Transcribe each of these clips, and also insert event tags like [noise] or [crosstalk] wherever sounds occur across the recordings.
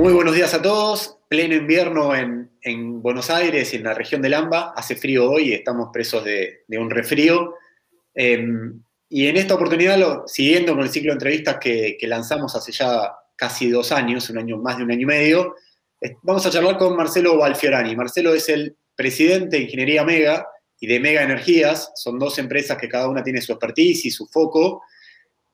Muy buenos días a todos. Pleno invierno en, Buenos Aires y en la región del AMBA. Hace frío hoy, estamos presos de, un resfrío. Em, y en esta oportunidad, siguiendo con el ciclo de entrevistas que, lanzamos hace ya casi dos años, un año más de un año y medio, vamos a charlar con Marcelo Balfiorani. Marcelo es el presidente de Ingeniería Mega y de Mega Energías. Son dos empresas que cada una tiene su expertise y su foco.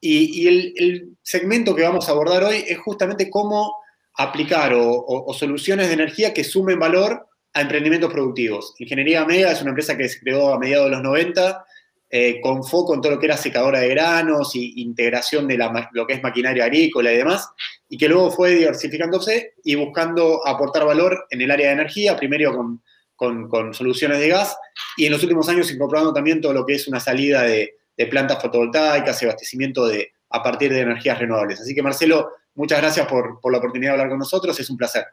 Y, el segmento que vamos a abordar hoy es justamente cómo aplicar o, soluciones de energía que sumen valor a emprendimientos productivos. Ingeniería Mega es una empresa que se creó a mediados de los 90 eh, con foco en todo lo que era secadora de granos y integración de lo que es maquinaria agrícola y demás, y que luego fue diversificándose y buscando aportar valor en el área de energía, primero con, soluciones de gas, y en los últimos años incorporando también todo lo que es una salida de, de plantas fotovoltaicas, abastecimiento de, a partir de energías renovables. Así que Marcelo, Muchas gracias por, la oportunidad de hablar con nosotros, es un placer.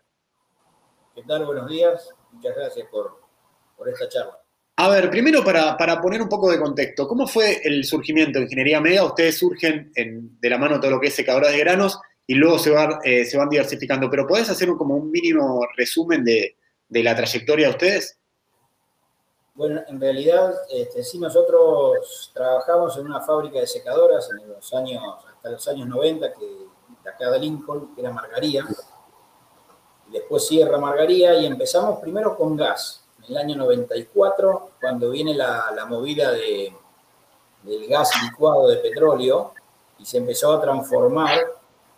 ¿Qué tal? Buenos días, muchas gracias por, esta charla. A ver, primero para, poner un poco de contexto, ¿cómo fue el surgimiento de Ingeniería Mega? Ustedes surgen de la mano de todo lo que es secadoras de granos y luego se, eh, se van diversificando, pero ¿podés hacer como un mínimo resumen de, la trayectoria de ustedes? Bueno, en realidad, este, sí, nosotros trabajamos en una fábrica de secadoras en los años, hasta los años 90, que de acá de Lincoln, que era Margaría. después cierra Margaría y empezamos primero con gas. En el año 94, cuando viene la, movida de, del gas licuado de petróleo y se empezó a transformar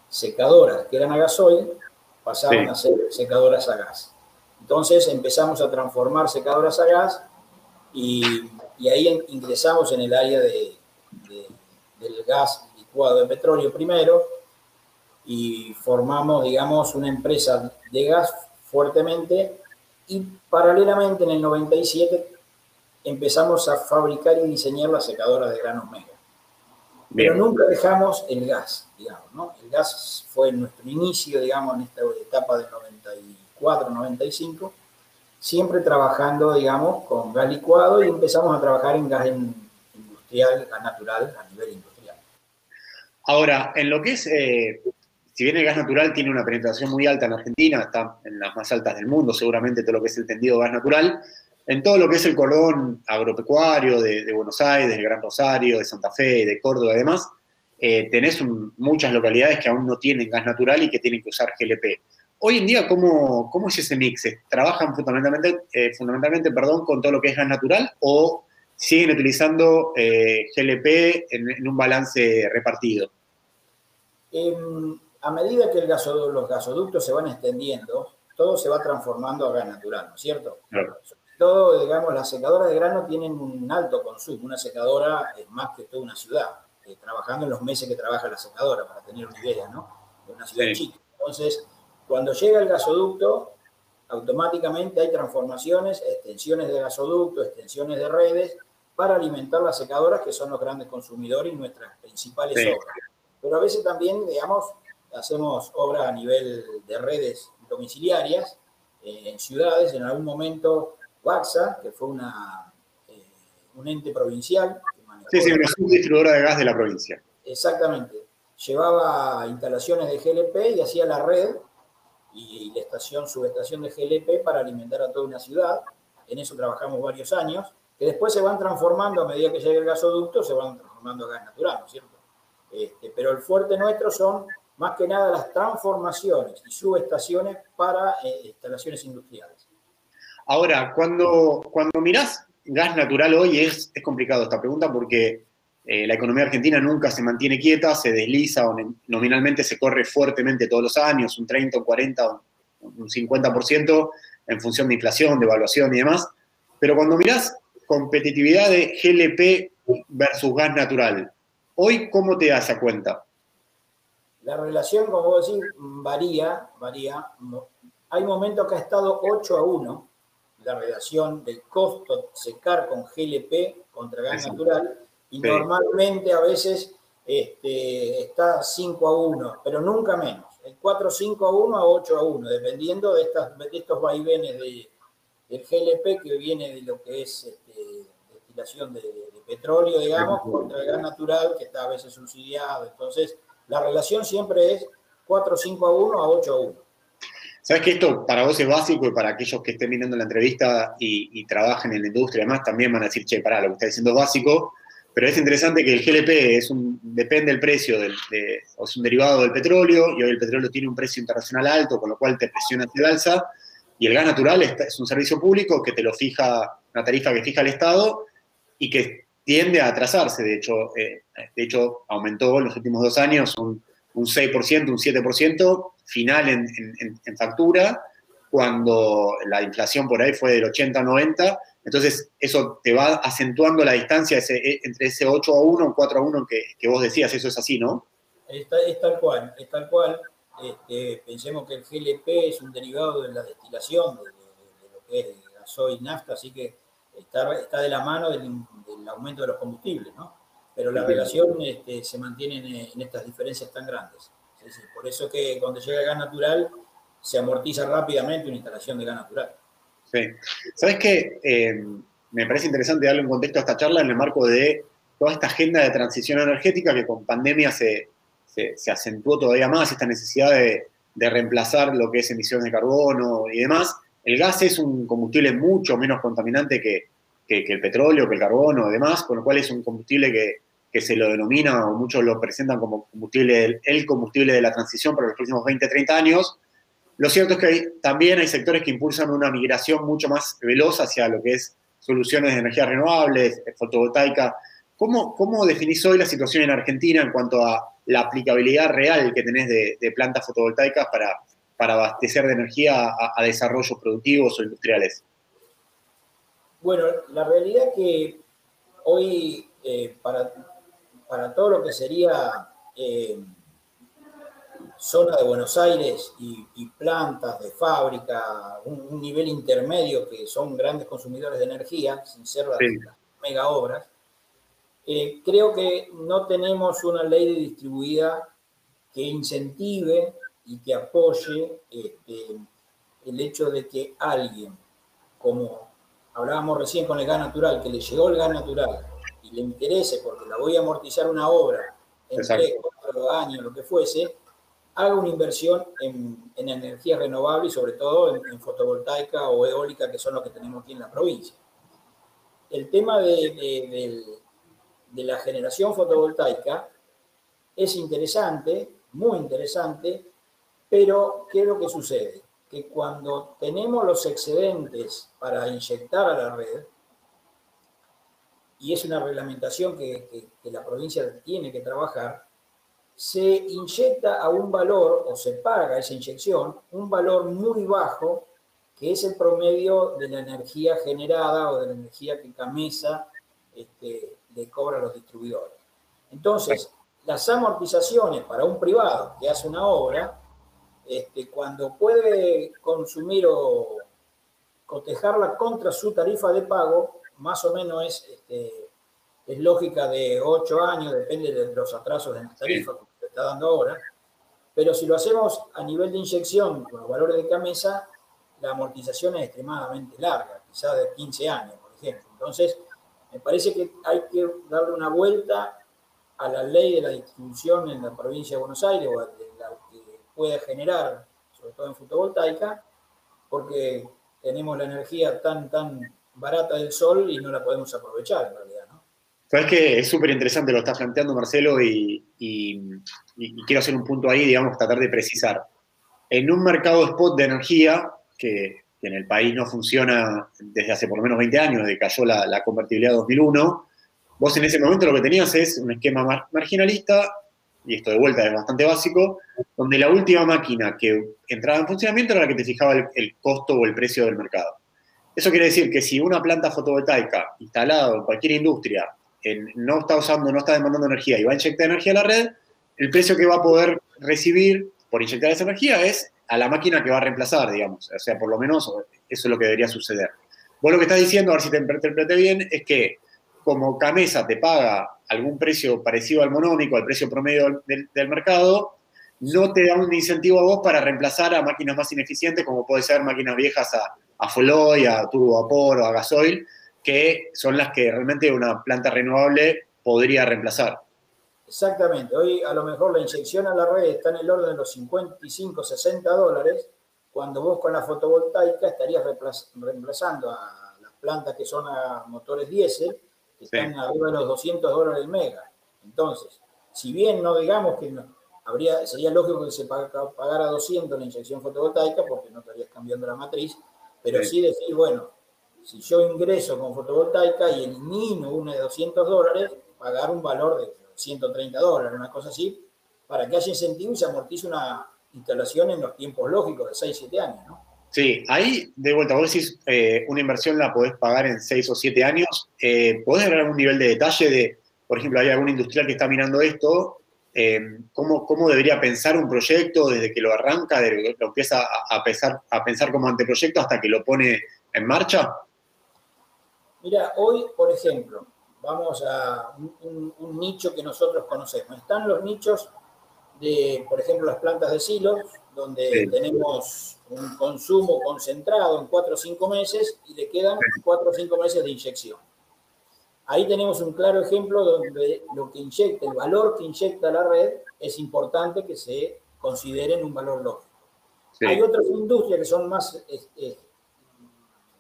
secadoras que eran a gasoil, pasaban a ser secadoras a gas. Entonces empezamos a transformar secadoras a gas y, ahí ingresamos en el área de, del gas licuado de petróleo primero y formamos, digamos, una empresa de gas fuertemente y paralelamente en el 97 empezamos a fabricar y diseñar la secadora de granos mega. Pero nunca dejamos el gas, digamos, ¿no? El gas fue nuestro inicio, digamos, en esta etapa del 94, 95, siempre trabajando, digamos, con gas licuado y empezamos a trabajar en gas industrial, gas natural a nivel industrial. Ahora, en lo que es eh, si bien el gas natural tiene una penetración muy alta en Argentina, está en las más altas del mundo, seguramente todo lo que es el tendido gas natural, en todo lo que es el cordón agropecuario de, Buenos Aires, de Gran Rosario, de Santa Fe, de Córdoba y demás, eh, tenés muchas localidades que aún no tienen gas natural y que tienen que usar GLP. Hoy en día, ¿cómo, cómo es ese mix? ¿Trabajan fundamentalmente, eh, fundamentalmente perdón, con todo lo que es gas natural o siguen utilizando eh, GLP en, un balance repartido? Em, a medida que los gasoductos se van extendiendo, todo se va transformando a gas natural, ¿no es cierto? todo, digamos, las secadoras de grano tienen un alto consumo. Una secadora es más que toda una ciudad, eh, trabajando en los meses que trabaja la secadora, para tener una idea, ¿no? De una ciudad chica. Entonces, cuando llega el gasoducto, automáticamente hay transformaciones, extensiones de gasoducto, extensiones de redes, para alimentar las secadoras, que son los grandes consumidores y nuestras principales obras. Pero a veces también, digamos, hacemos obra a nivel de redes domiciliarias eh, en ciudades. En algún momento, Waxa, que fue una, eh, un ente provincial. sí, sí, una subdistribuidora de gas de la provincia. Exactamente. Llevaba instalaciones de GLP y hacía la red y la estación, subestación de GLP para alimentar a toda una ciudad. En eso trabajamos varios años, que después se van transformando a medida que llega el gasoducto, se van transformando a gas natural, ¿no es cierto? Este, pero el fuerte nuestro son más que nada las transformaciones y subestaciones para eh, instalaciones industriales. Ahora, cuando, cuando mirás gas natural hoy es, complicado esta pregunta porque eh, la economía argentina nunca se mantiene quieta, se desliza o nominalmente se corre fuertemente todos los años, un 30, un 40, un 50% en función de inflación, de y demás. Pero cuando mirás competitividad de GLP versus gas natural, hoy, ¿cómo te das cuenta? La relación, como vos decís, varía, varía. Hay momentos que ha estado 8 a 1 la relación del costo secar con GLP contra gas natural y normalmente a veces este, está 5 a 1, pero nunca menos. El 4 5 a 1 a 8 a 1, dependiendo de, estas, de estos vaivenes de, del GLP que viene de lo que es este, destilación de, de, petróleo, digamos, contra el gas natural que está a veces subsidiado. Entonces, la relación siempre es 4-5 a 1 a 8 a 1. Sabes que esto para vos es básico y para aquellos que estén mirando la entrevista y, trabajen en la industria además también van a decir, che, pará, lo que está diciendo es básico, pero es interesante que el GLP es un, depende del precio, del, de, o es un derivado del petróleo, y hoy el petróleo tiene un precio internacional alto, con lo cual te presiona hacia el alza, y el gas natural es, un servicio público que te lo fija, una tarifa que fija el Estado, y que tiende a atrasarse, de hecho, eh, de hecho aumentó en los últimos dos años un, un 6%, un 7% final en, factura, cuando la inflación por ahí fue del 80 a 90, entonces eso te va acentuando la distancia e, entre ese 8 a 1 o 4 a 1 que, vos decías, eso es así, ¿no? Es, tal cual, es tal cual. Este, pensemos que el GLP es un derivado de la destilación de, lo que es gasoil nafta, así que está, está de la mano del, aumento de los combustibles, ¿no? Pero la relación este, se mantiene en estas diferencias tan grandes por eso que cuando llega el gas natural se amortiza rápidamente una instalación de gas natural. Sí. ¿Sabes qué? Eh, me parece interesante darle un contexto a esta charla en el marco de toda esta agenda de transición energética que con pandemia se, acentuó todavía más, esta necesidad de, reemplazar lo que es emisiones de carbono y demás. El gas es un combustible mucho menos contaminante que, que el petróleo, que el carbono y demás, con lo cual es un combustible que que se lo denomina, o muchos lo presentan como combustible, el combustible de la transición para los próximos 20, 30 años. Lo cierto es que también hay sectores que impulsan una migración mucho más veloz hacia lo que es soluciones de energías renovables, fotovoltaica. ¿Cómo, cómo definís hoy la situación en Argentina en cuanto a la aplicabilidad real que tenés de, plantas fotovoltaicas para, para abastecer de energía a, desarrollos productivos o industriales? Bueno, la realidad es que hoy eh, para para todo lo que sería eh, zona de Buenos Aires y, plantas de fábrica, un, nivel intermedio que son grandes consumidores de energía, sin ser las, mega obras, eh, creo que no tenemos una ley distribuida que incentive y que apoye este, el hecho de que alguien, como hablábamos recién con el gas natural, que le llegó el gas natural, y le interese, porque la voy a amortizar una obra en tres, cuatro años, lo que fuese, haga una inversión en, en energía renovable y sobre todo en, fotovoltaica o eólica, que son los que tenemos aquí en la provincia. El tema de, de la generación fotovoltaica es interesante, muy interesante, pero ¿qué es lo que sucede? Que cuando tenemos los excedentes para inyectar a la red, y es una reglamentación que, la provincia tiene que trabajar, se inyecta a un valor o se paga esa inyección un valor muy bajo que es el promedio de la energía generada o de la energía que Camesa este, le cobra a los distribuidores. Entonces, las amortizaciones para un privado que hace una obra, este, cuando puede consumir o cotejarla contra su tarifa de pago, más o menos es, este, es lógica de 8 años, depende de los atrasos de la tarifa que se está dando ahora. Pero si lo hacemos a nivel de inyección con los valores de camisa, la amortización es extremadamente larga, quizás de 15 años, por ejemplo. Entonces, me parece que hay que darle una vuelta a la ley de la distribución en la provincia de Buenos Aires o de puede generar, sobre todo en fotovoltaica, porque tenemos la energía tan, tan barata del sol y no la podemos aprovechar en realidad, ¿no? Sabes que es súper interesante lo que estás planteando, Marcelo, y, quiero hacer un punto ahí, digamos, tratar de precisar. En un mercado spot de energía, que, en el país no funciona desde hace por lo menos 20 años, desde que cayó la, la convertibilidad 2001, vos en ese momento lo que tenías es un esquema marginalista, y esto de vuelta es bastante básico, donde la última máquina que entraba en funcionamiento era la que te fijaba el costo o el precio del mercado. Eso quiere decir que si una planta fotovoltaica instalada en cualquier industria no está usando, no está demandando energía y va a inyectar energía a la red, el precio que va a poder recibir por inyectar esa energía es a la máquina que va a reemplazar, digamos. O sea, por lo menos eso es lo que debería suceder. Vos lo que estás diciendo, a ver si te interpreté bien, es que como Camesa te paga algún precio parecido al monómico, al precio promedio del, mercado, no te da un incentivo a vos para reemplazar a máquinas más ineficientes, como puede ser máquinas viejas a a Foloy, a turbo vapor o a gasoil, que son las que realmente una planta renovable podría reemplazar. Exactamente. Hoy a lo mejor la inyección a la red está en el orden de los 55, 60 dólares cuando vos con la fotovoltaica estarías reemplazando a las plantas que son a motores diésel, que están arriba de los 200 dólares el mega. Entonces, si bien no digamos que habría, sería lógico que se pagara 200 la inyección fotovoltaica porque no estarías cambiando la matriz, pero sí, decir, bueno, si yo ingreso con fotovoltaica y elimino una de 200 dólares, pagar un valor de 130 dólares, una cosa así, para que haya incentivo y se amortice una instalación en los tiempos lógicos de 6, 7 años, ¿no? Sí, ahí de vuelta, vos decís, eh, una inversión la podés pagar en 6 o 7 años. Eh, ¿Podés dar algún nivel de detalle de, por ejemplo, hay algún industrial que está mirando esto? Eh, ¿cómo, ¿cómo, debería pensar un proyecto desde que lo arranca, desde que lo empieza a, pensar, a pensar como anteproyecto hasta que lo pone en marcha? Mira, hoy, por ejemplo, vamos a un, nicho que nosotros conocemos. Están los nichos de, por ejemplo, las plantas de silos, donde tenemos un consumo concentrado en 4 o 5 meses y le quedan 4 o 5 meses de inyección. Ahí tenemos un claro ejemplo donde lo que inyecta, el valor que inyecta la red, es importante que se considere en un valor lógico. Hay otras industrias que son más este,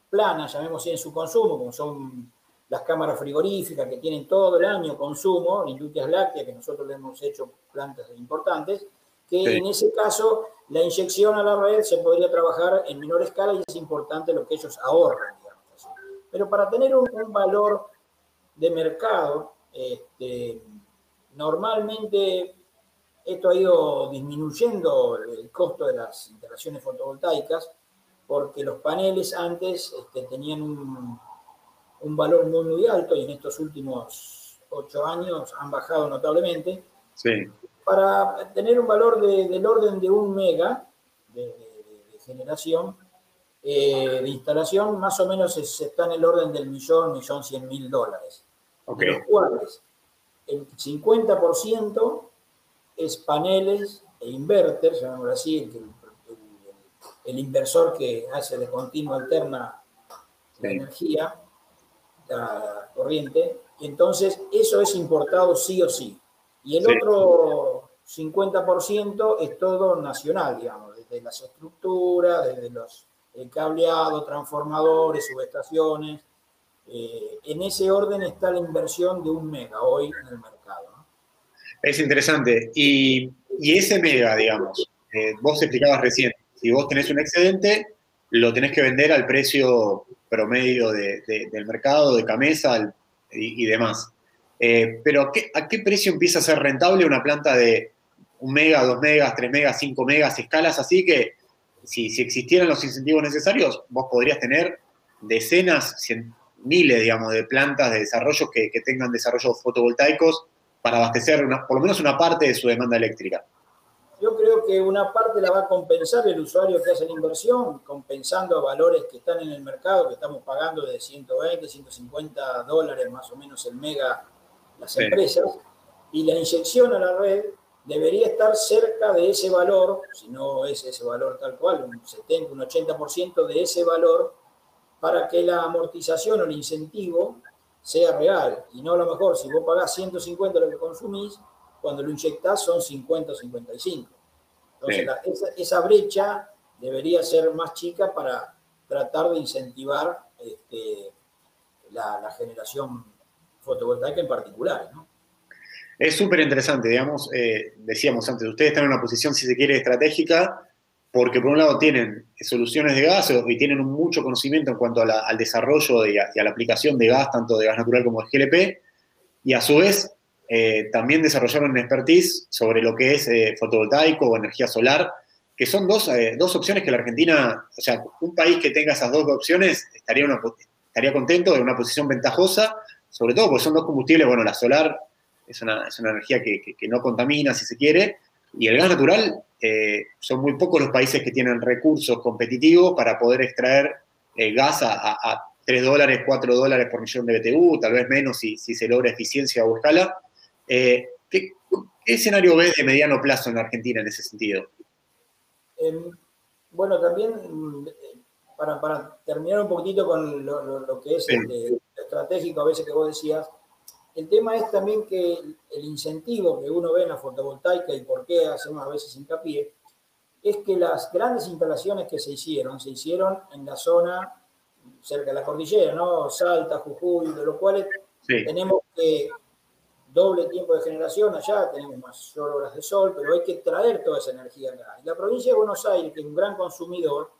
planas, llamemos así, en su consumo, como son las cámaras frigoríficas que tienen todo el año consumo, industrias lácteas, que nosotros le hemos hecho plantas importantes, que en ese caso la inyección a la red se podría trabajar en menor escala y es importante lo que ellos ahorran, digamos Pero para tener un, valor de mercado, este, normalmente esto ha ido disminuyendo el costo de las instalaciones fotovoltaicas, porque los paneles antes este, tenían un, valor muy, muy alto y en estos últimos ocho años han bajado notablemente. Sí. Para tener un valor del orden de un mega de, generación, eh, de instalación, más o menos está en el orden del millón, millón cien mil dólares. Okay. De los cuales el 50% es paneles e inverters, llamémoslo así, el, el inversor que hace de continua alterna la energía, la corriente, y entonces eso es importado sí o sí. Y el otro 50% es todo nacional, digamos, desde las estructuras, desde los el cableado, transformadores, subestaciones. Eh, en ese orden está la inversión de un mega hoy en el mercado. Es interesante. Y, ese mega, digamos, eh, vos explicabas recién, si vos tenés un excedente, lo tenés que vender al precio promedio del mercado, de camisa y, demás. Eh, pero ¿a qué, precio empieza a ser rentable una planta de un mega, dos megas, tres megas, cinco megas, escalas así que si, existieran los incentivos necesarios, vos podrías tener decenas, miles, digamos, de plantas de desarrollo que, tengan desarrollos fotovoltaicos para abastecer por lo menos una parte de su demanda eléctrica. Yo creo que una parte la va a compensar el usuario que hace la inversión, compensando valores que están en el mercado, que estamos pagando de 120, 150 dólares más o menos el mega las empresas, y la inyección a la red debería estar cerca de ese valor, si no es ese valor tal cual, un 70, un 80% de ese valor, para que la amortización o el incentivo sea real, y no a lo mejor si vos pagás 150 lo que consumís, cuando lo inyectas son 50 o 55. Entonces, esa, brecha debería ser más chica para tratar de incentivar este, la, generación fotovoltaica en particular. Es súper interesante, digamos, eh, decíamos antes, ustedes están en una posición, si se quiere, estratégica, porque por un lado tienen soluciones de gas y tienen mucho conocimiento en cuanto al desarrollo a, y a, la aplicación de gas, tanto de gas natural como de GLP, y a su vez eh, también desarrollaron expertise sobre lo que es eh, fotovoltaico o energía solar, que son eh, dos, opciones que la Argentina, o sea, un país que tenga esas dos opciones estaría, estaría contento de una posición ventajosa, sobre todo porque son dos combustibles, bueno, la solar es una, energía que, no contamina, si se quiere, y el gas natural, son muy pocos los países que tienen recursos competitivos para poder extraer gas a, 3 dólares, 4 dólares por millón de BTU, tal vez menos si, si se logra eficiencia o escala. Eh, ¿qué, escenario ves de mediano plazo en Argentina en ese sentido? Em, bueno, también mm, para, terminar un poquitito con lo, que es este, estratégico a veces que vos decías, el tema es también que el incentivo que uno ve en la fotovoltaica y por qué hacemos a veces hincapié, es que las grandes instalaciones que se hicieron, se hicieron en la zona cerca de la cordillera, ¿no? Salta, Jujuy, de lo cual tenemos que doble tiempo de generación allá, tenemos mayor horas de sol, pero hay que traer toda esa energía acá. Y la provincia de Buenos Aires, que es un gran consumidor,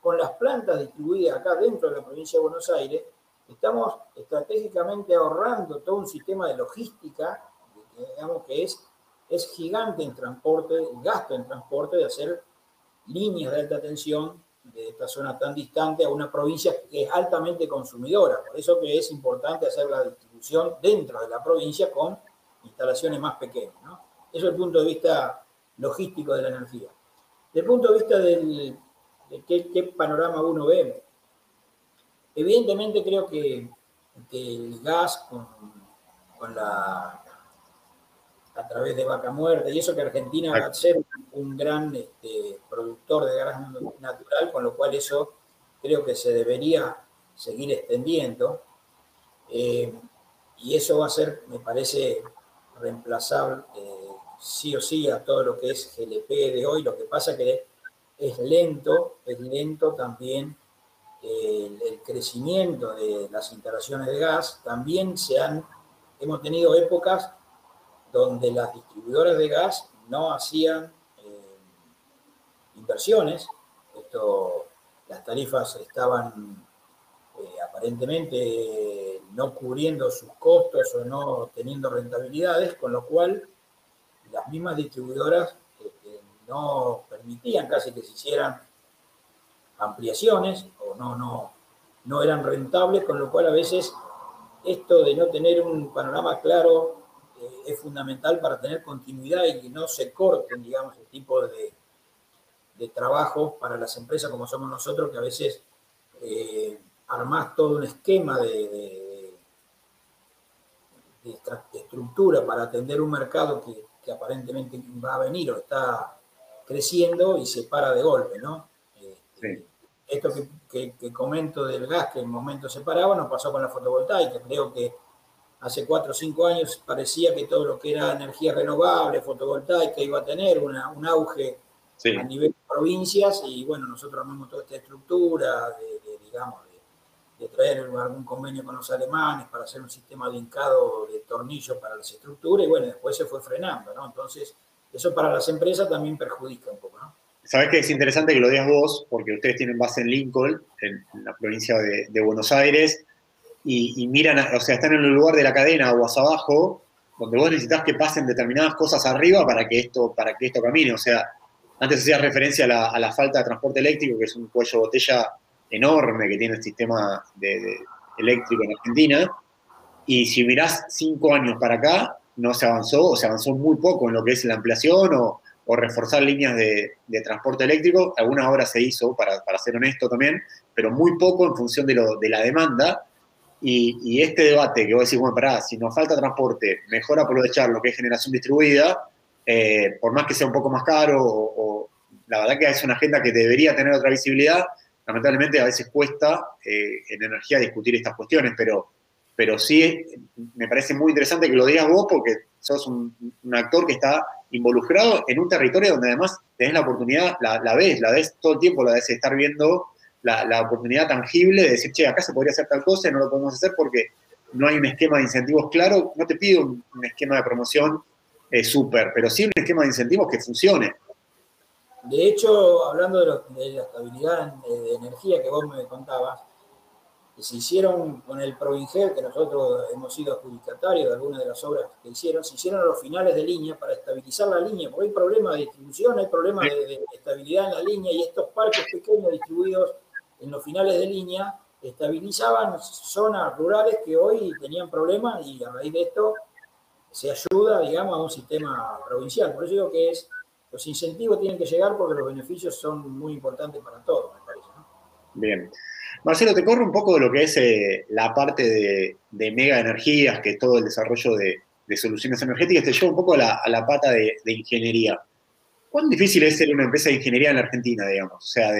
con las plantas distribuidas acá dentro de la provincia de Buenos Aires, estamos estratégicamente ahorrando todo un sistema de logística, digamos que es, gigante en transporte, gasto en transporte de hacer líneas de alta tensión de esta zona tan distante a una provincia que es altamente consumidora. Por eso que es importante hacer la distribución dentro de la provincia con instalaciones más pequeñas. Eso es el punto de vista logístico de la energía. Desde el punto de vista del, de qué, panorama uno ve, evidentemente creo que, el gas con, la a través de vaca muerta, y eso que Argentina va a ser un gran este, productor de gas natural, con lo cual eso creo que se debería seguir extendiendo. Eh, y eso va a ser, me parece, reemplazable eh, sí o sí a todo lo que es GLP de hoy. Lo que pasa que es lento, es lento también el, crecimiento de las instalaciones de gas. También se han, hemos tenido épocas donde las distribuidoras de gas no hacían eh, inversiones. Esto, las tarifas estaban eh, aparentemente no cubriendo sus costos o no teniendo rentabilidades, con lo cual las mismas distribuidoras este, no permitían casi que se hicieran ampliaciones o no, no, no eran rentables, con lo cual a veces esto de no tener un panorama claro es fundamental para tener continuidad y que no se corten, digamos, el tipo de, de trabajo para las empresas como somos nosotros, que a veces eh, armás todo un esquema de, de, estructura para atender un mercado que, que, aparentemente va a venir o está creciendo y se para de golpe, ¿no? Este, esto que, que, comento del gas, que en momento se paraba, nos pasó con la fotovoltaica. Creo que hace cuatro o cinco años parecía que todo lo que era energía renovable, fotovoltaica, iba a tener un auge a nivel de provincias y bueno, nosotros armamos toda esta estructura de, digamos, de, traer algún convenio con los alemanes para hacer un sistema de hincado de tornillos para las estructuras y bueno, después se fue frenando, ¿no? Entonces, eso para las empresas también perjudica un poco, ¿no? Sabes que es interesante que lo digas vos, porque ustedes tienen base en Lincoln, en, la provincia de Buenos Aires, y, miran, o sea, están en el lugar de la cadena aguas abajo, donde vos necesitas que pasen determinadas cosas arriba para que esto, para que esto camine. O sea, antes hacías referencia a la, falta de transporte eléctrico, que es un cuello de botella enorme que tiene el sistema de, eléctrico en Argentina. Y si mirás cinco años para acá, no se avanzó, o se avanzó muy poco en lo que es la ampliación o, reforzar líneas de, transporte eléctrico. Algunas obras se hizo, para, para, ser honesto también, pero muy poco en función de, lo, de la demanda y, este debate que vos decís, bueno, pará, si nos falta transporte, mejor aprovechar lo que es generación distribuida, eh, por más que sea un poco más caro, o, la verdad que es una agenda que debería tener otra visibilidad, lamentablemente a veces cuesta eh, en energía discutir estas cuestiones, pero, pero sí me parece muy interesante que lo digas vos porque sos un, actor que está involucrado en un territorio donde además tenés la oportunidad, la, ves, la ves todo el tiempo, la ves estar viendo la, oportunidad tangible de decir, che, acá se podría hacer tal cosa y no lo podemos hacer porque no hay un esquema de incentivos claro. No te pido un, esquema de promoción eh, súper, pero sí un esquema de incentivos que funcione. De hecho, hablando de, la estabilidad de energía que vos me contabas, se hicieron con el Provingel, que nosotros hemos sido adjudicatarios de algunas de las obras que hicieron, se hicieron a los finales de línea para estabilizar la línea, porque hay problemas de distribución, hay problemas de, de, estabilidad en la línea y estos parques pequeños distribuidos en los finales de línea estabilizaban zonas rurales que hoy tenían problemas y a raíz de esto se ayuda, digamos, a un sistema provincial. Por eso digo que es, los incentivos tienen que llegar porque los beneficios son muy importantes para todos, me parece. Bien. Marcelo, te corro un poco de lo que es eh, la parte de, mega energías, que es todo el desarrollo de, soluciones energéticas, te llevo un poco a la, pata de, ingeniería. ¿Cuán difícil es ser una empresa de ingeniería en la Argentina, digamos? O sea,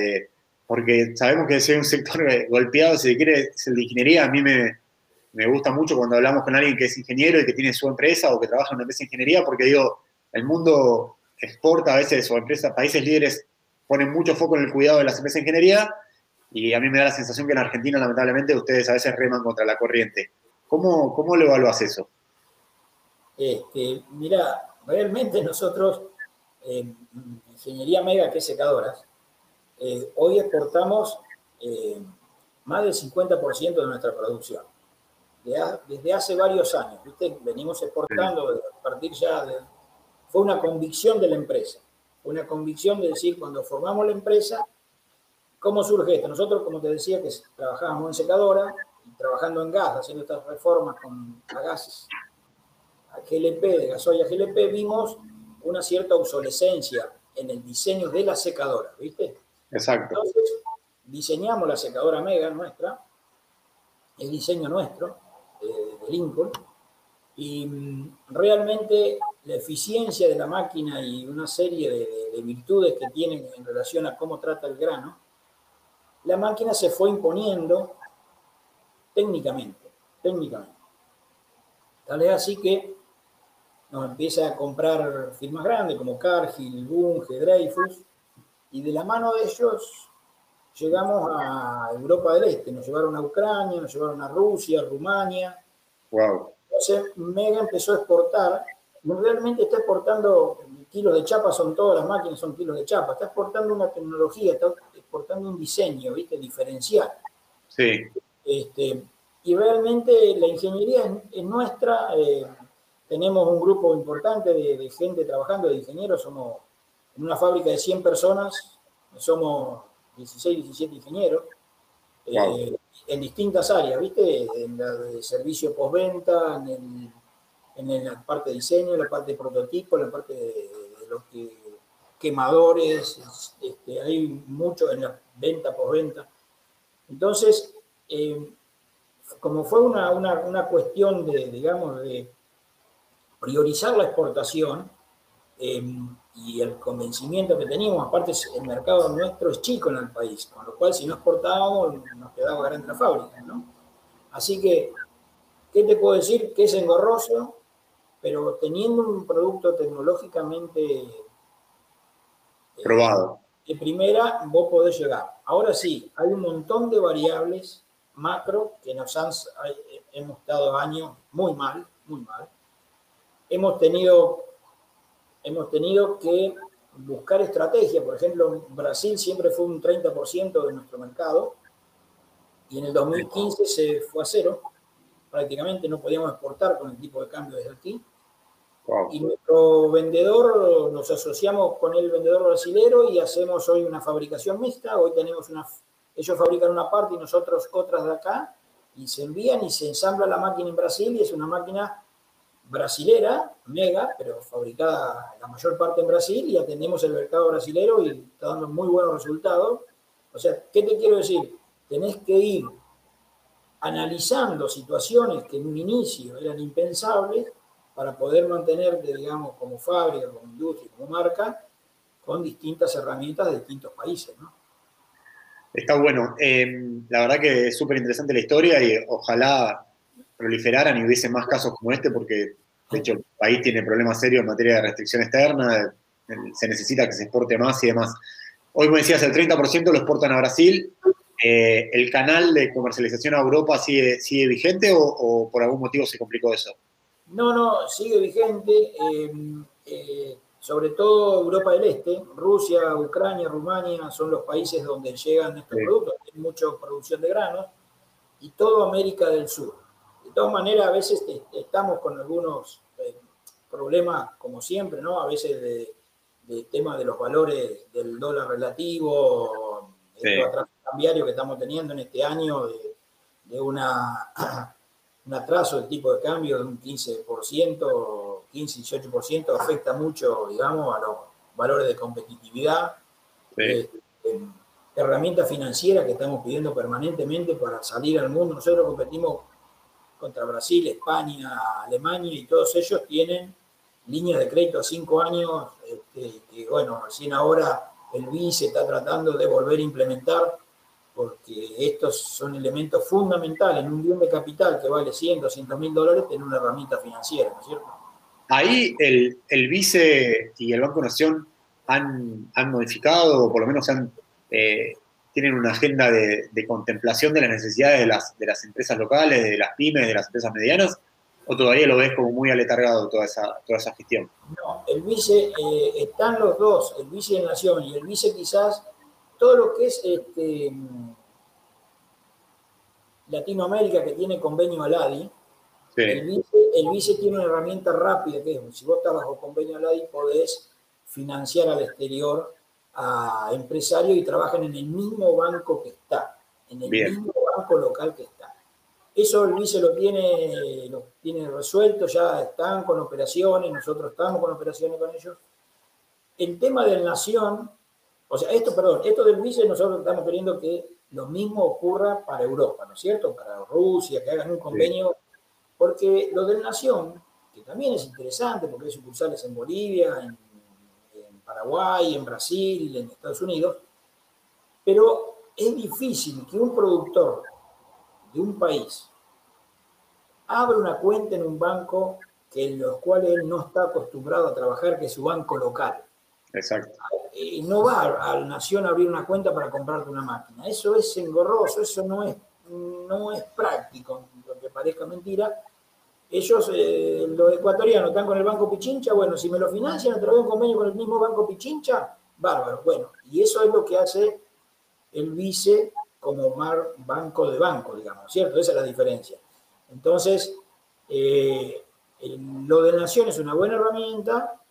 porque sabemos que es un sector [laughs] golpeado, si se quiere, es el de ingeniería. A mí me, gusta mucho cuando hablamos con alguien que es ingeniero y que tiene su empresa o que trabaja en una empresa de ingeniería, porque digo, el mundo exporta a veces, o empresas, países líderes ponen mucho foco en el cuidado de las empresas de ingeniería y a mí me da la sensación que en Argentina, lamentablemente, ustedes a veces reman contra la corriente. ¿Cómo, cómo lo evaluas eso? Este, mira, realmente nosotros, eh, Ingeniería Mega, que es secadoras, eh, hoy exportamos eh, más del 50% de nuestra producción. Desde hace varios años, ¿viste? venimos exportando a partir ya de... Fue una convicción de la empresa, una convicción de decir, cuando formamos la empresa, ¿cómo surge esto? Nosotros, como te decía, que trabajábamos en secadora, trabajando en gas, haciendo estas reformas con gases a GLP, de gasoil a GLP, vimos una cierta obsolescencia en el diseño de la secadora, ¿viste? Exacto. Entonces, diseñamos la secadora Mega nuestra, el diseño nuestro, eh, de Lincoln, y mm, realmente la eficiencia de la máquina y una serie de, de, virtudes que tienen en relación a cómo trata el grano, la máquina se fue imponiendo técnicamente, técnicamente. Tal es así que nos empieza a comprar firmas grandes como Cargill, Bunge, Dreyfus, y de la mano de ellos llegamos a Europa del Este, nos llevaron a Ucrania, nos llevaron a Rusia, Rumania. Wow. Entonces Mega empezó a exportar, realmente está exportando kilos de chapa, son todas las máquinas, son kilos de chapa, está exportando una tecnología, está exportando un diseño, ¿viste? Diferencial. Sí. Este, y realmente la ingeniería es, nuestra, eh, tenemos un grupo importante de, gente trabajando, de ingenieros, somos en una fábrica de 100 personas, somos 16, 17 ingenieros, eh, en distintas áreas, ¿viste? En la de servicio postventa, en, en la parte de diseño, en la parte de prototipo, en la parte de, los quemadores, este, hay mucho en la venta postventa. Entonces, eh, como fue una, una, una, cuestión de, digamos, de priorizar la exportación eh, y el convencimiento que teníamos, aparte el mercado nuestro es chico en el país, con lo cual si no exportábamos nos quedaba grande la fábrica, ¿no? Así que, ¿qué te puedo decir? Que es engorroso, pero teniendo un producto tecnológicamente probado. de primera, vos podés llegar. Ahora sí, hay un montón de variables macro que nos han, hemos estado años muy mal, muy mal hemos tenido, hemos tenido que buscar estrategia. Por ejemplo, Brasil siempre fue un 30% de nuestro mercado y en el 2015 se fue a cero. Prácticamente no podíamos exportar con el tipo de cambio desde aquí. Y nuestro vendedor, nos asociamos con el vendedor brasilero y hacemos hoy una fabricación mixta. Hoy tenemos una, ellos fabrican una parte y nosotros otras de acá y se envían y se ensambla la máquina en Brasil y es una máquina brasilera, mega, pero fabricada la mayor parte en Brasil y atendemos el mercado brasilero y está dando muy buenos resultados. O sea, ¿qué te quiero decir? Tenés que ir analizando situaciones que en un inicio eran impensables para poder mantenerte, digamos, como fábrica, como industria, como marca, con distintas herramientas de distintos países, ¿no? Está bueno. Eh, la verdad que es súper interesante la historia y ojalá proliferaran y hubiese más casos como este, porque de hecho el país tiene problemas serios en materia de restricción externa, se necesita que se exporte más y demás. Hoy me decías, el 30% lo exportan a Brasil. Eh, ¿El canal de comercialización a Europa sigue, sigue vigente o, por algún motivo se complicó eso? No, no, sigue vigente. Eh, eh, sobre todo Europa del Este, Rusia, Ucrania, Rumania son los países donde llegan estos productos. Hay mucha producción de granos y todo América del Sur. De todas maneras, a veces estamos con algunos eh, problemas, como siempre, ¿no? A veces de, tema de los valores del dólar relativo, el cambiario que estamos teniendo en este año, de, una, [clears throat] un atraso del tipo de cambio de un 15%, 15-18%, afecta mucho, digamos, a los valores de competitividad. Eh, herramientas financieras que estamos pidiendo permanentemente para salir al mundo. Nosotros competimos contra Brasil, España, Alemania y todos ellos tienen líneas de crédito a cinco años este, que, bueno, recién ahora el BIS se está tratando de volver a implementar porque estos son elementos fundamentales en un bien de capital que vale 100, 200 mil dólares, tener una herramienta financiera, ¿no es cierto? Ahí el, el vice y el Banco Nación han, modificado, o por lo menos eh, tienen una agenda de, contemplación de las necesidades de las, de las empresas locales, de las pymes, de las empresas medianas? ¿O todavía lo ves como muy aletargado toda esa, toda esa gestión? No, el vice, eh, están los dos, el vice de Nación y el vice quizás, todo lo que es este, Latinoamérica que tiene convenio ALADI, el, vice, tiene una herramienta rápida que es, si vos estás bajo convenio ALADI podés financiar al exterior a empresarios y trabajan en el mismo banco que está, en el mismo banco local que está. Eso el vice lo tiene, lo tiene resuelto, ya están con operaciones, nosotros estamos con operaciones con ellos. El tema del Nación, o sea, esto, perdón, esto del vice nosotros estamos queriendo que lo mismo ocurra para Europa, ¿no es cierto? Para Rusia, que hagan un convenio, porque lo del Nación, que también es interesante, porque hay sucursales en Bolivia, en, en Paraguay, en Brasil, en Estados Unidos, pero es difícil que un productor de un país abra una cuenta en un banco que en los cuales él no está acostumbrado a trabajar, que es su banco local. Exacto. No va a la nación a abrir una cuenta para comprarte una máquina. Eso es engorroso, eso no es, no es práctico, aunque parezca mentira. Ellos, eh, los ecuatorianos, están con el Banco Pichincha, bueno, si me lo financian a través de un convenio con el mismo Banco Pichincha, bárbaro. Bueno, y eso es lo que hace el vice como mar, banco de banco, digamos, ¿cierto? Esa es la diferencia. Entonces, eh, lo de Nación es una buena herramienta,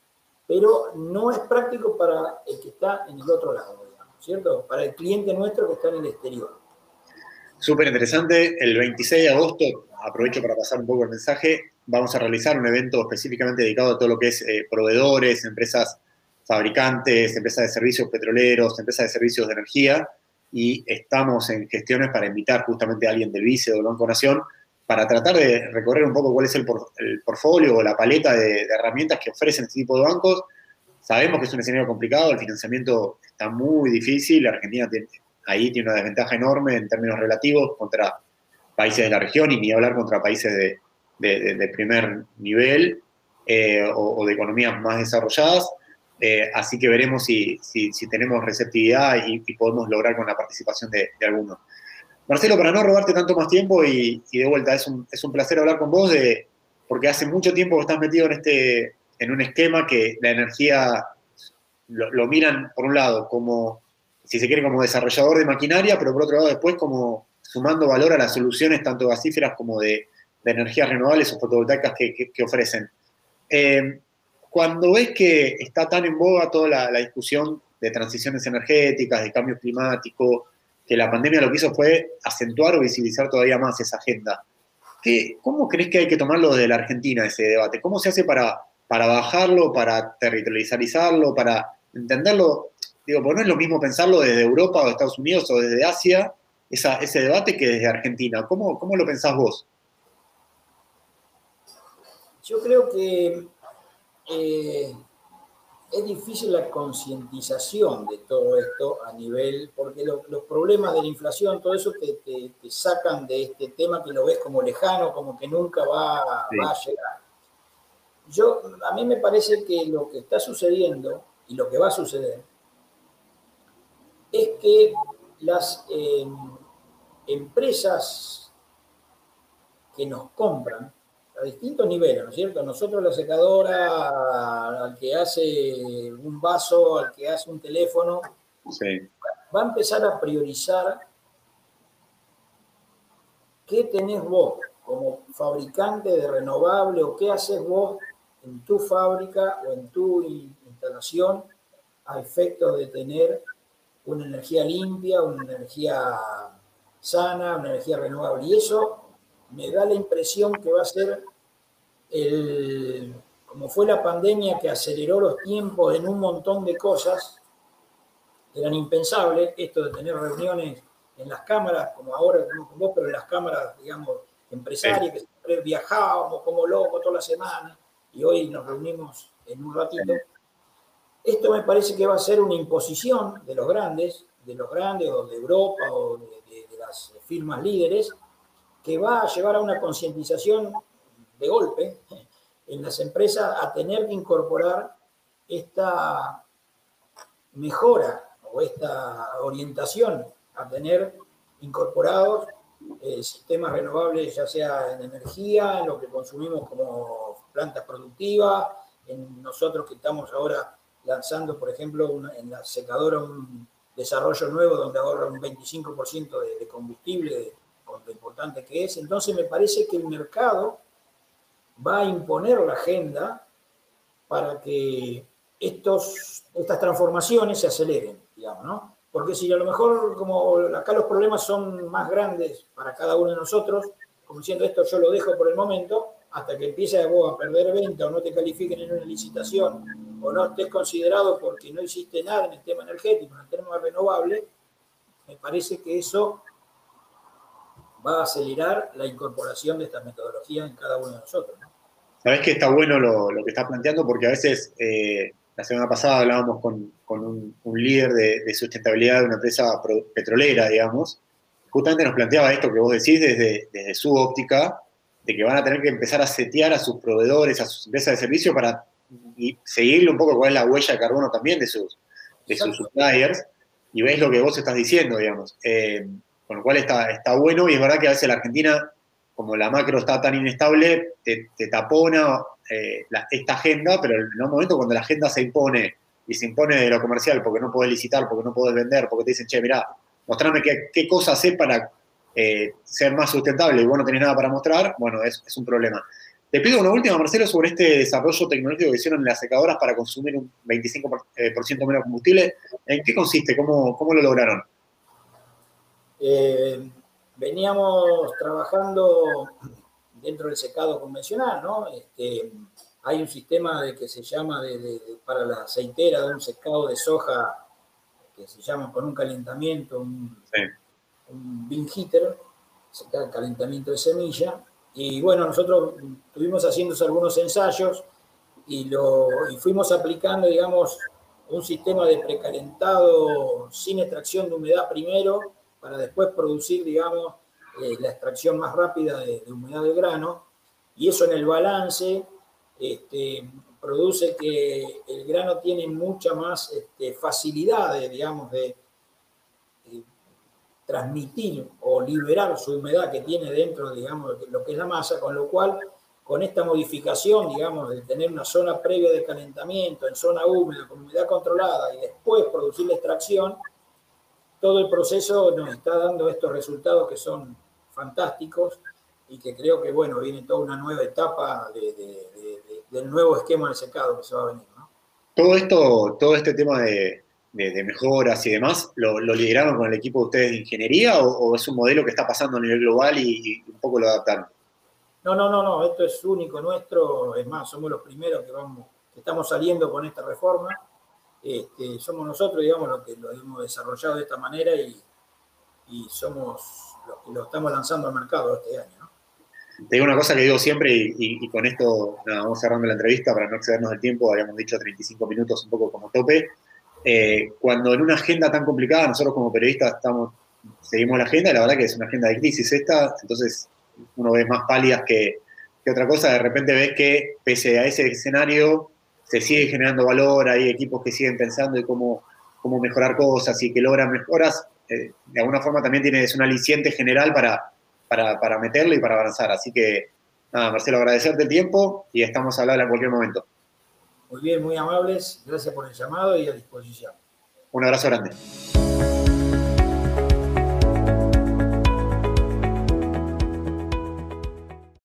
pero no es práctico para el que está en el otro lado, digamos, ¿cierto? Para el cliente nuestro que está en el exterior. Súper interesante. El 26 de agosto, aprovecho para pasar un poco el mensaje, vamos a realizar un evento específicamente dedicado a todo lo que es eh, proveedores, empresas fabricantes, empresas de servicios petroleros, empresas de servicios de energía, y estamos en gestiones para invitar justamente a alguien del Vice o del Banco Nación para tratar de recorrer un poco cuál es el, portfolio o la paleta de, herramientas que ofrecen este tipo de bancos. Sabemos que es un escenario complicado, el financiamiento está muy difícil, la Argentina ahí tiene una desventaja enorme en términos relativos contra países de la región y ni hablar contra países de, primer nivel eh, o, de economías más desarrolladas. Eh, así que veremos si, tenemos receptividad y, podemos lograr con la participación de, algunos. Marcelo, para no robarte tanto más tiempo y, de vuelta, es un, placer hablar con vos, de, porque hace mucho tiempo que estás metido en, este, en un esquema que la energía lo, miran, por un lado, como, si se quiere, como desarrollador de maquinaria, pero por otro lado después como sumando valor a las soluciones tanto gasíferas como de, energías renovables o fotovoltaicas que, ofrecen. Eh, cuando ves que está tan en boga toda la, discusión de transiciones energéticas, de cambio climático, que la pandemia lo que hizo fue acentuar o visibilizar todavía más esa agenda. ¿Qué, ¿Cómo crees que hay que tomarlo desde la Argentina ese debate? ¿Cómo se hace para, para bajarlo, para territorializarlo, para entenderlo? Digo, pues no es lo mismo pensarlo desde Europa o Estados Unidos o desde Asia, ese debate, que desde Argentina. ¿Cómo, ¿Cómo lo pensás vos? Yo creo que eh, es difícil la concientización de todo esto a nivel, porque los problemas de la inflación, todo eso te, te, sacan de este tema que lo ves como lejano, como que nunca va, a llegar. Yo, a mí me parece que lo que está sucediendo y lo que va a suceder es que las eh, empresas que nos compran a distintos niveles, ¿no es cierto? Nosotros la secadora, al que hace un vaso, al que hace un teléfono, va a empezar a priorizar qué tenés vos como fabricante de renovable o qué haces vos en tu fábrica o en tu instalación a efecto de tener una energía limpia, una energía sana, una energía renovable. Y eso me da la impresión que va a ser el, como fue la pandemia que aceleró los tiempos en un montón de cosas, eran impensables, esto de tener reuniones en las cámaras, como ahora con vos, pero en las cámaras, digamos, empresarias, que siempre viajábamos como locos toda la semana, y hoy nos reunimos en un ratito. Esto me parece que va a ser una imposición de los grandes, de los grandes o de Europa o de, de las firmas líderes, que va a llevar a una concientización de golpe en las empresas a tener que incorporar esta, mejora o esta orientación a tener incorporados eh, sistemas renovables, ya sea en energía, en lo que consumimos como plantas productivas, en nosotros que estamos ahora lanzando, por ejemplo, en la secadora un desarrollo nuevo donde ahorra un 25% de, de combustible, lo importante que es. Entonces me parece que el mercado va a imponer la agenda para que estos, estas transformaciones se aceleren, digamos, ¿no? Porque si a lo mejor, como acá los problemas son más grandes para cada uno de nosotros, como diciendo esto yo lo dejo por el momento, hasta que empiece a, vos a perder venta o no te califiquen en una licitación o no estés considerado porque no hiciste nada en el tema energético, en el tema renovable, me parece que eso va a acelerar la incorporación de esta metodología en cada uno de nosotros. ¿no? Sabes que está bueno lo, que estás planteando porque a veces, eh, la semana pasada hablábamos con, un, líder de, sustentabilidad de una empresa petrolera, digamos, justamente nos planteaba esto que vos decís desde, desde su óptica, de que van a tener que empezar a setear a sus proveedores, a sus empresas de servicio para seguirle un poco cuál es la huella de carbono también de sus, de sus suppliers, y ves lo que vos estás diciendo, digamos. Eh, con lo cual está, está bueno y es verdad que a veces la Argentina como la macro está tan inestable, te, tapona eh, esta agenda, pero en un momento cuando la agenda se impone y se impone de lo comercial porque no podés licitar, porque no podés vender, porque te dicen, che, mirá, mostrame qué, qué cosas hacer para eh, ser más sustentable y vos no tenés nada para mostrar, bueno, es, es, un problema. Te pido una última, Marcelo, sobre este desarrollo tecnológico que hicieron las secadoras para consumir un 25% eh, menos combustible. ¿En qué consiste? ¿Cómo, cómo lo lograron? Eh, veníamos trabajando dentro del secado convencional, ¿no? Este, hay un sistema de, que se llama para la aceitera de un secado de soja que se llama con un calentamiento, un, bin heater, calentamiento de semilla. Y bueno, nosotros estuvimos haciendo algunos ensayos y, lo, y fuimos aplicando, digamos, un sistema de precalentado sin extracción de humedad primero para después producir, digamos, eh, la extracción más rápida de, humedad del grano, y eso en el balance este, produce que el grano tiene mucha más este, facilidad, de, digamos, de, transmitir o liberar su humedad que tiene dentro, digamos, de lo que es la masa, con lo cual, con esta modificación, digamos, de tener una zona previa de calentamiento en zona húmeda, con humedad controlada, y después producir la extracción, todo el proceso nos está dando estos resultados que son fantásticos y que creo que, bueno, viene toda una nueva etapa del nuevo esquema de secado que se va a venir. Todo esto, todo este tema de, mejoras y demás, ¿lo, lideraron con el equipo de ustedes de ingeniería o, es un modelo que está pasando a nivel global y, un poco lo adaptaron? No, no, no, no, esto es único nuestro, es más, somos los primeros que vamos, que estamos saliendo con esta reforma este, somos nosotros, digamos, los que lo hemos desarrollado de esta manera y, somos los que lo estamos lanzando al mercado este año. Te digo una cosa que digo siempre y, con esto vamos cerrando la entrevista para no excedernos del tiempo, habíamos dicho 35 minutos un poco como tope. Eh, cuando en una agenda tan complicada, nosotros como periodistas estamos, seguimos la agenda, y la verdad que es una agenda de crisis esta, entonces uno ve más pálidas que, que otra cosa, de repente ves que pese a ese escenario se sigue generando valor, hay equipos que siguen pensando en cómo, cómo mejorar cosas y que logran mejoras, eh, de alguna forma también tienes un aliciente general para, para, meterlo y para avanzar. Así que, nada, Marcelo, agradecerte el tiempo y estamos a hablar en cualquier momento. Muy bien, muy amables, gracias por el llamado y a disposición. Un abrazo grande.